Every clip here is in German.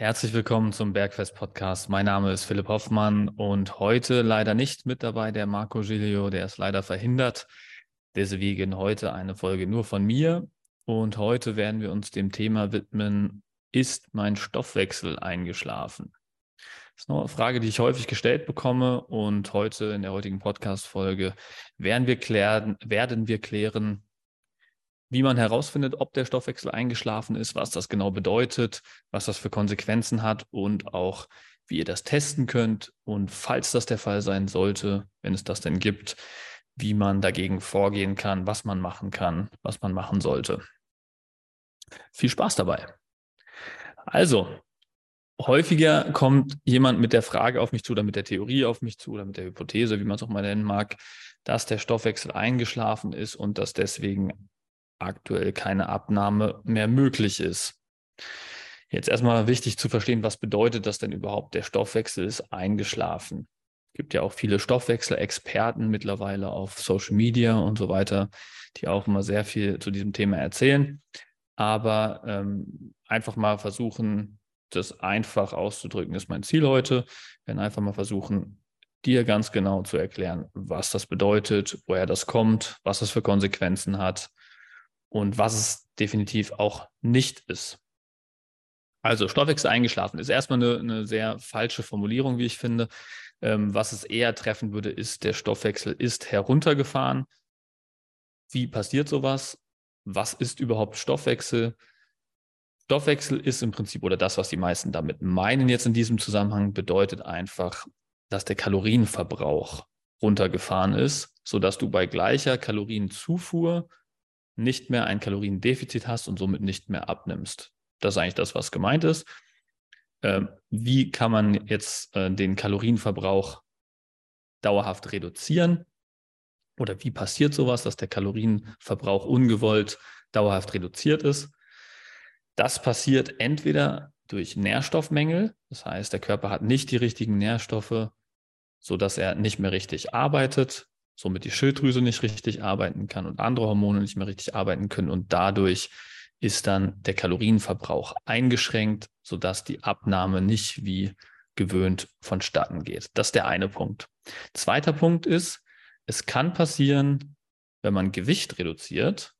Herzlich willkommen zum Bergfest Podcast. Mein Name ist Philipp Hoffmann und heute leider nicht mit dabei der Marco Giglio, der ist leider verhindert. Deswegen heute eine Folge nur von mir und heute werden wir uns dem Thema widmen, ist mein Stoffwechsel eingeschlafen? Das ist eine Frage, die ich häufig gestellt bekomme und heute in der heutigen Podcast-Folge werden werden wir klären, wie man herausfindet, ob der Stoffwechsel eingeschlafen ist, was das genau bedeutet, was das für Konsequenzen hat und auch, wie ihr das testen könnt und falls das der Fall sein sollte, wenn es das denn gibt, wie man dagegen vorgehen kann, was man machen kann, was man machen sollte. Viel Spaß dabei. Also, häufiger kommt jemand mit der Frage auf mich zu oder mit der Theorie auf mich zu oder mit der Hypothese, wie man es auch mal nennen mag, dass der Stoffwechsel eingeschlafen ist und dass deswegen aktuell keine Abnahme mehr möglich ist. Jetzt erstmal wichtig zu verstehen, was bedeutet das denn überhaupt? Der Stoffwechsel ist eingeschlafen. Es gibt ja auch viele Stoffwechselexperten mittlerweile auf Social Media und so weiter, die auch immer sehr viel zu diesem Thema erzählen. Aber ähm, einfach mal versuchen, das einfach auszudrücken, ist mein Ziel heute. Wir werden einfach mal versuchen, dir ganz genau zu erklären, was das bedeutet, woher das kommt, was das für Konsequenzen hat und was es definitiv auch nicht ist. Also Stoffwechsel eingeschlafen ist erstmal eine, eine sehr falsche Formulierung, wie ich finde. Ähm, was es eher treffen würde, ist, der Stoffwechsel ist heruntergefahren. Wie passiert sowas? Was ist überhaupt Stoffwechsel? Stoffwechsel ist im Prinzip, oder das, was die meisten damit meinen jetzt in diesem Zusammenhang, bedeutet einfach, dass der Kalorienverbrauch runtergefahren ist, sodass du bei gleicher Kalorienzufuhr nicht mehr ein Kaloriendefizit hast und somit nicht mehr abnimmst. Das ist eigentlich das, was gemeint ist. Ähm, wie kann man jetzt äh, den Kalorienverbrauch dauerhaft reduzieren? Oder wie passiert sowas, dass der Kalorienverbrauch ungewollt dauerhaft reduziert ist? Das passiert entweder durch Nährstoffmängel, das heißt, der Körper hat nicht die richtigen Nährstoffe, sodass er nicht mehr richtig arbeitet, somit die Schilddrüse nicht richtig arbeiten kann und andere Hormone nicht mehr richtig arbeiten können. Und dadurch ist dann der Kalorienverbrauch eingeschränkt, sodass die Abnahme nicht wie gewöhnt vonstatten geht. Das ist der eine Punkt. Zweiter Punkt ist, es kann passieren, wenn man Gewicht reduziert,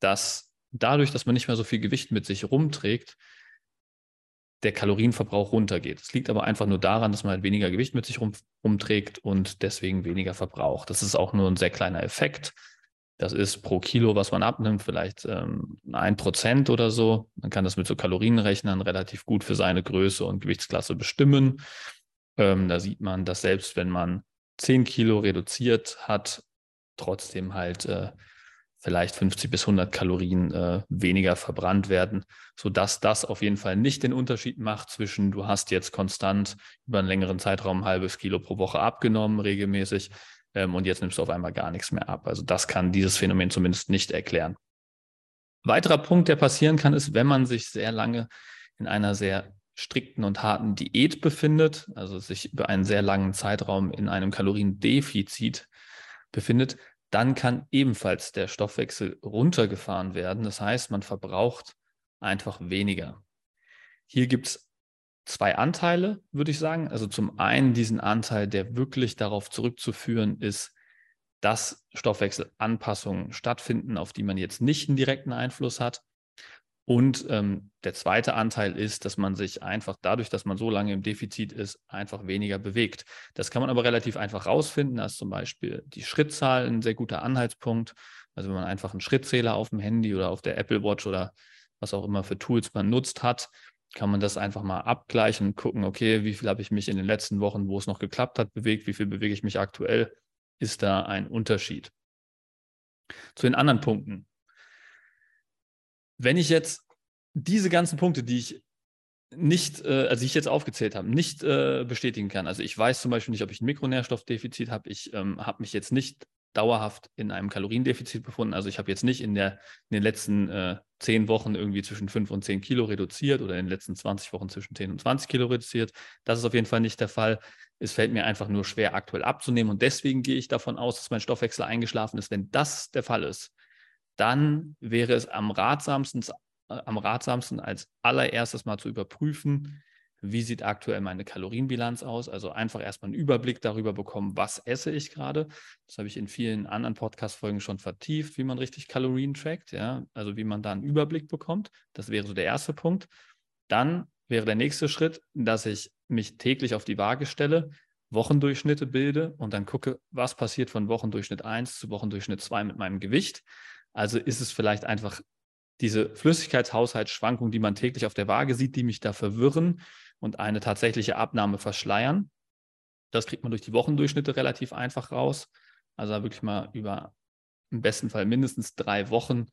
dass dadurch, dass man nicht mehr so viel Gewicht mit sich rumträgt, der Kalorienverbrauch runtergeht. Es liegt aber einfach nur daran, dass man halt weniger Gewicht mit sich rum, rumträgt und deswegen weniger verbraucht. Das ist auch nur ein sehr kleiner Effekt. Das ist pro Kilo, was man abnimmt, vielleicht ähm, ein Prozent oder so. Man kann das mit so Kalorienrechnern relativ gut für seine Größe und Gewichtsklasse bestimmen. Ähm, da sieht man, dass selbst wenn man 10 Kilo reduziert hat, trotzdem halt äh, vielleicht 50 bis 100 Kalorien äh, weniger verbrannt werden, sodass das auf jeden Fall nicht den Unterschied macht zwischen, du hast jetzt konstant über einen längeren Zeitraum ein halbes Kilo pro Woche abgenommen, regelmäßig, ähm, und jetzt nimmst du auf einmal gar nichts mehr ab. Also das kann dieses Phänomen zumindest nicht erklären. Weiterer Punkt, der passieren kann, ist, wenn man sich sehr lange in einer sehr strikten und harten Diät befindet, also sich über einen sehr langen Zeitraum in einem Kaloriendefizit befindet, dann kann ebenfalls der Stoffwechsel runtergefahren werden. Das heißt, man verbraucht einfach weniger. Hier gibt es zwei Anteile, würde ich sagen. Also zum einen diesen Anteil, der wirklich darauf zurückzuführen ist, dass Stoffwechselanpassungen stattfinden, auf die man jetzt nicht einen direkten Einfluss hat. Und ähm, der zweite Anteil ist, dass man sich einfach dadurch, dass man so lange im Defizit ist, einfach weniger bewegt. Das kann man aber relativ einfach rausfinden, als zum Beispiel die Schrittzahl ein sehr guter Anhaltspunkt. Also wenn man einfach einen Schrittzähler auf dem Handy oder auf der Apple Watch oder was auch immer für Tools man nutzt hat, kann man das einfach mal abgleichen und gucken, okay, wie viel habe ich mich in den letzten Wochen, wo es noch geklappt hat, bewegt, wie viel bewege ich mich aktuell, ist da ein Unterschied. Zu den anderen Punkten. Wenn ich jetzt diese ganzen Punkte, die ich nicht, äh, also die ich jetzt aufgezählt habe, nicht äh, bestätigen kann. Also ich weiß zum Beispiel nicht, ob ich ein Mikronährstoffdefizit habe. Ich ähm, habe mich jetzt nicht dauerhaft in einem Kaloriendefizit befunden. Also ich habe jetzt nicht in, der, in den letzten äh, zehn Wochen irgendwie zwischen fünf und zehn Kilo reduziert oder in den letzten 20 Wochen zwischen 10 und 20 Kilo reduziert. Das ist auf jeden Fall nicht der Fall. Es fällt mir einfach nur schwer, aktuell abzunehmen. Und deswegen gehe ich davon aus, dass mein Stoffwechsel eingeschlafen ist. Wenn das der Fall ist, dann wäre es am ratsamsten, äh, am ratsamsten als allererstes mal zu überprüfen, wie sieht aktuell meine Kalorienbilanz aus. Also einfach erstmal einen Überblick darüber bekommen, was esse ich gerade. Das habe ich in vielen anderen Podcast-Folgen schon vertieft, wie man richtig Kalorien trackt, ja, also wie man da einen Überblick bekommt. Das wäre so der erste Punkt. Dann wäre der nächste Schritt, dass ich mich täglich auf die Waage stelle, Wochendurchschnitte bilde und dann gucke, was passiert von Wochendurchschnitt 1 zu Wochendurchschnitt 2 mit meinem Gewicht. Also ist es vielleicht einfach diese Flüssigkeitshaushaltsschwankungen, die man täglich auf der Waage sieht, die mich da verwirren und eine tatsächliche Abnahme verschleiern. Das kriegt man durch die Wochendurchschnitte relativ einfach raus. Also wirklich mal über im besten Fall mindestens drei Wochen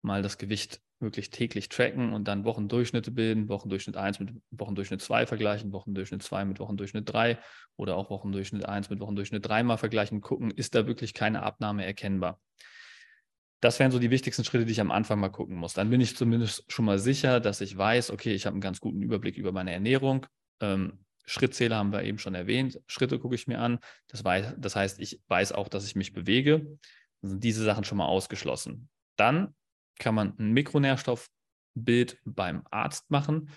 mal das Gewicht wirklich täglich tracken und dann Wochendurchschnitte bilden, Wochendurchschnitt 1 mit Wochendurchschnitt 2 vergleichen, Wochendurchschnitt 2 mit Wochendurchschnitt 3 oder auch Wochendurchschnitt 1 mit Wochendurchschnitt 3 mal vergleichen, gucken, ist da wirklich keine Abnahme erkennbar. Das wären so die wichtigsten Schritte, die ich am Anfang mal gucken muss. Dann bin ich zumindest schon mal sicher, dass ich weiß, okay, ich habe einen ganz guten Überblick über meine Ernährung. Ähm, Schrittzähler haben wir eben schon erwähnt. Schritte gucke ich mir an. Das, weiß, das heißt, ich weiß auch, dass ich mich bewege. Dann sind diese Sachen schon mal ausgeschlossen. Dann kann man ein Mikronährstoffbild beim Arzt machen.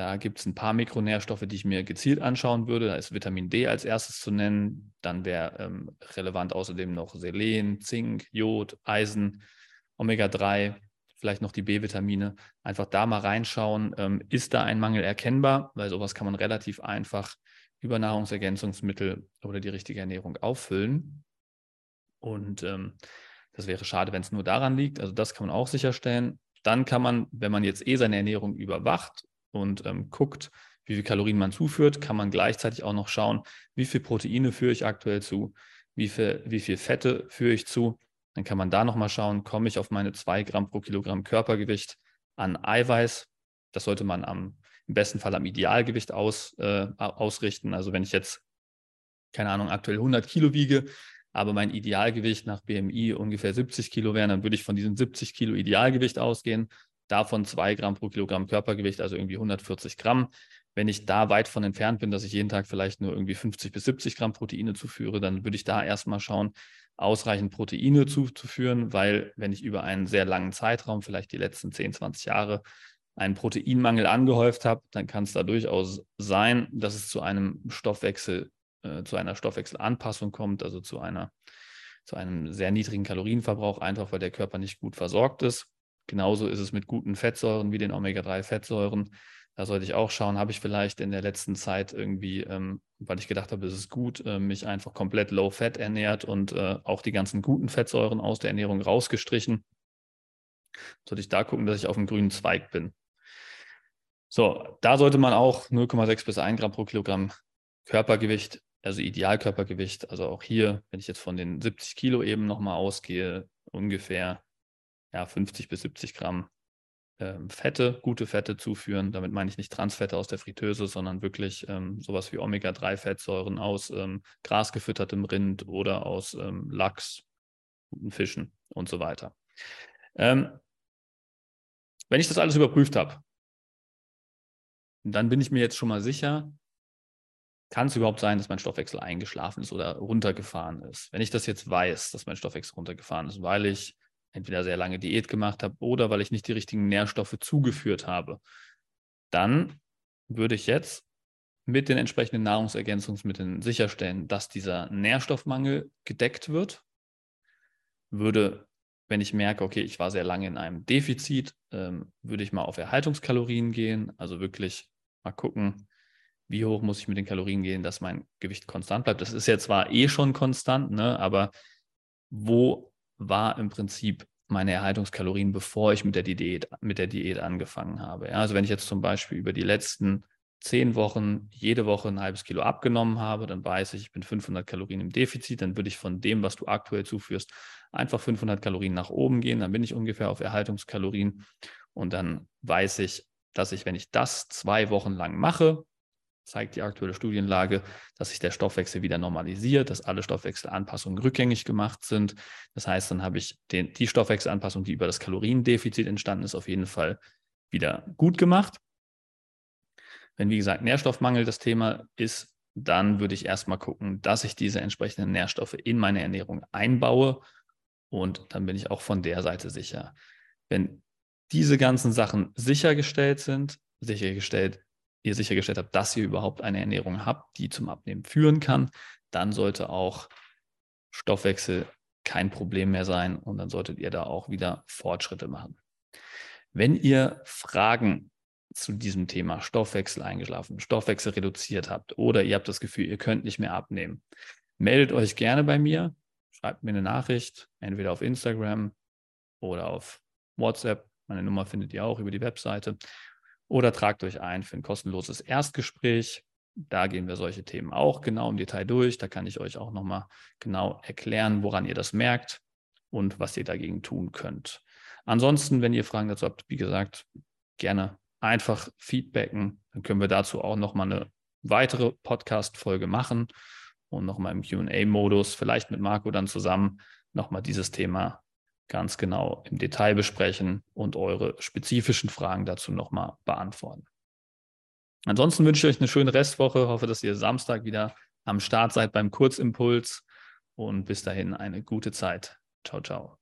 Da gibt es ein paar Mikronährstoffe, die ich mir gezielt anschauen würde. Da ist Vitamin D als erstes zu nennen. Dann wäre ähm, relevant außerdem noch Selen, Zink, Jod, Eisen, Omega-3, vielleicht noch die B-Vitamine. Einfach da mal reinschauen, ähm, ist da ein Mangel erkennbar? Weil sowas kann man relativ einfach über Nahrungsergänzungsmittel oder die richtige Ernährung auffüllen. Und ähm, das wäre schade, wenn es nur daran liegt. Also das kann man auch sicherstellen. Dann kann man, wenn man jetzt eh seine Ernährung überwacht und ähm, guckt, wie viel Kalorien man zuführt, kann man gleichzeitig auch noch schauen, wie viel Proteine führe ich aktuell zu, wie viel, wie viel Fette führe ich zu. Dann kann man da nochmal schauen, komme ich auf meine 2 Gramm pro Kilogramm Körpergewicht an Eiweiß. Das sollte man am, im besten Fall am Idealgewicht aus, äh, ausrichten. Also wenn ich jetzt, keine Ahnung, aktuell 100 Kilo wiege, aber mein Idealgewicht nach BMI ungefähr 70 Kilo wäre, dann würde ich von diesem 70 Kilo Idealgewicht ausgehen, davon 2 Gramm pro Kilogramm Körpergewicht, also irgendwie 140 Gramm. Wenn ich da weit von entfernt bin, dass ich jeden Tag vielleicht nur irgendwie 50 bis 70 Gramm Proteine zuführe, dann würde ich da erstmal schauen, ausreichend Proteine zuzuführen, weil wenn ich über einen sehr langen Zeitraum, vielleicht die letzten 10, 20 Jahre, einen Proteinmangel angehäuft habe, dann kann es da durchaus sein, dass es zu einem Stoffwechsel äh, zu einer Stoffwechselanpassung kommt, also zu einer zu einem sehr niedrigen Kalorienverbrauch, einfach weil der Körper nicht gut versorgt ist. Genauso ist es mit guten Fettsäuren wie den Omega-3-Fettsäuren. Da sollte ich auch schauen, habe ich vielleicht in der letzten Zeit irgendwie, ähm, weil ich gedacht habe, es ist gut, äh, mich einfach komplett low-fat ernährt und äh, auch die ganzen guten Fettsäuren aus der Ernährung rausgestrichen. Sollte ich da gucken, dass ich auf dem grünen Zweig bin. So, da sollte man auch 0,6 bis 1 Gramm pro Kilogramm Körpergewicht also Idealkörpergewicht, also auch hier, wenn ich jetzt von den 70 Kilo eben nochmal ausgehe, ungefähr ja, 50 bis 70 Gramm ähm, Fette, gute Fette zuführen. Damit meine ich nicht Transfette aus der Fritteuse, sondern wirklich ähm, sowas wie Omega-3-Fettsäuren aus ähm, grasgefüttertem Rind oder aus ähm, Lachs, guten Fischen und so weiter. Ähm, wenn ich das alles überprüft habe, dann bin ich mir jetzt schon mal sicher, kann es überhaupt sein, dass mein Stoffwechsel eingeschlafen ist oder runtergefahren ist? Wenn ich das jetzt weiß, dass mein Stoffwechsel runtergefahren ist, weil ich entweder sehr lange Diät gemacht habe oder weil ich nicht die richtigen Nährstoffe zugeführt habe, dann würde ich jetzt mit den entsprechenden Nahrungsergänzungsmitteln sicherstellen, dass dieser Nährstoffmangel gedeckt wird. Würde, wenn ich merke, okay, ich war sehr lange in einem Defizit, ähm, würde ich mal auf Erhaltungskalorien gehen, also wirklich mal gucken, wie hoch muss ich mit den Kalorien gehen, dass mein Gewicht konstant bleibt. Das ist ja zwar eh schon konstant, ne, aber wo war im Prinzip meine Erhaltungskalorien, bevor ich mit der Diät, mit der Diät angefangen habe? Ja, also wenn ich jetzt zum Beispiel über die letzten zehn Wochen jede Woche ein halbes Kilo abgenommen habe, dann weiß ich, ich bin 500 Kalorien im Defizit, dann würde ich von dem, was du aktuell zuführst, einfach 500 Kalorien nach oben gehen, dann bin ich ungefähr auf Erhaltungskalorien und dann weiß ich, dass ich, wenn ich das zwei Wochen lang mache, zeigt die aktuelle Studienlage, dass sich der Stoffwechsel wieder normalisiert, dass alle Stoffwechselanpassungen rückgängig gemacht sind. Das heißt, dann habe ich den, die Stoffwechselanpassung, die über das Kaloriendefizit entstanden ist, auf jeden Fall wieder gut gemacht. Wenn, wie gesagt, Nährstoffmangel das Thema ist, dann würde ich erstmal gucken, dass ich diese entsprechenden Nährstoffe in meine Ernährung einbaue und dann bin ich auch von der Seite sicher. Wenn diese ganzen Sachen sichergestellt sind, sichergestellt ihr sichergestellt habt, dass ihr überhaupt eine Ernährung habt, die zum Abnehmen führen kann, dann sollte auch Stoffwechsel kein Problem mehr sein und dann solltet ihr da auch wieder Fortschritte machen. Wenn ihr Fragen zu diesem Thema Stoffwechsel eingeschlafen, Stoffwechsel reduziert habt oder ihr habt das Gefühl, ihr könnt nicht mehr abnehmen, meldet euch gerne bei mir, schreibt mir eine Nachricht, entweder auf Instagram oder auf WhatsApp. Meine Nummer findet ihr auch über die Webseite. Oder tragt euch ein für ein kostenloses Erstgespräch. Da gehen wir solche Themen auch genau im Detail durch. Da kann ich euch auch nochmal genau erklären, woran ihr das merkt und was ihr dagegen tun könnt. Ansonsten, wenn ihr Fragen dazu habt, wie gesagt, gerne einfach feedbacken. Dann können wir dazu auch nochmal eine weitere Podcast-Folge machen und nochmal im QA-Modus, vielleicht mit Marco dann zusammen, nochmal dieses Thema ganz genau im Detail besprechen und eure spezifischen Fragen dazu nochmal beantworten. Ansonsten wünsche ich euch eine schöne Restwoche. Hoffe, dass ihr Samstag wieder am Start seid beim Kurzimpuls und bis dahin eine gute Zeit. Ciao, ciao.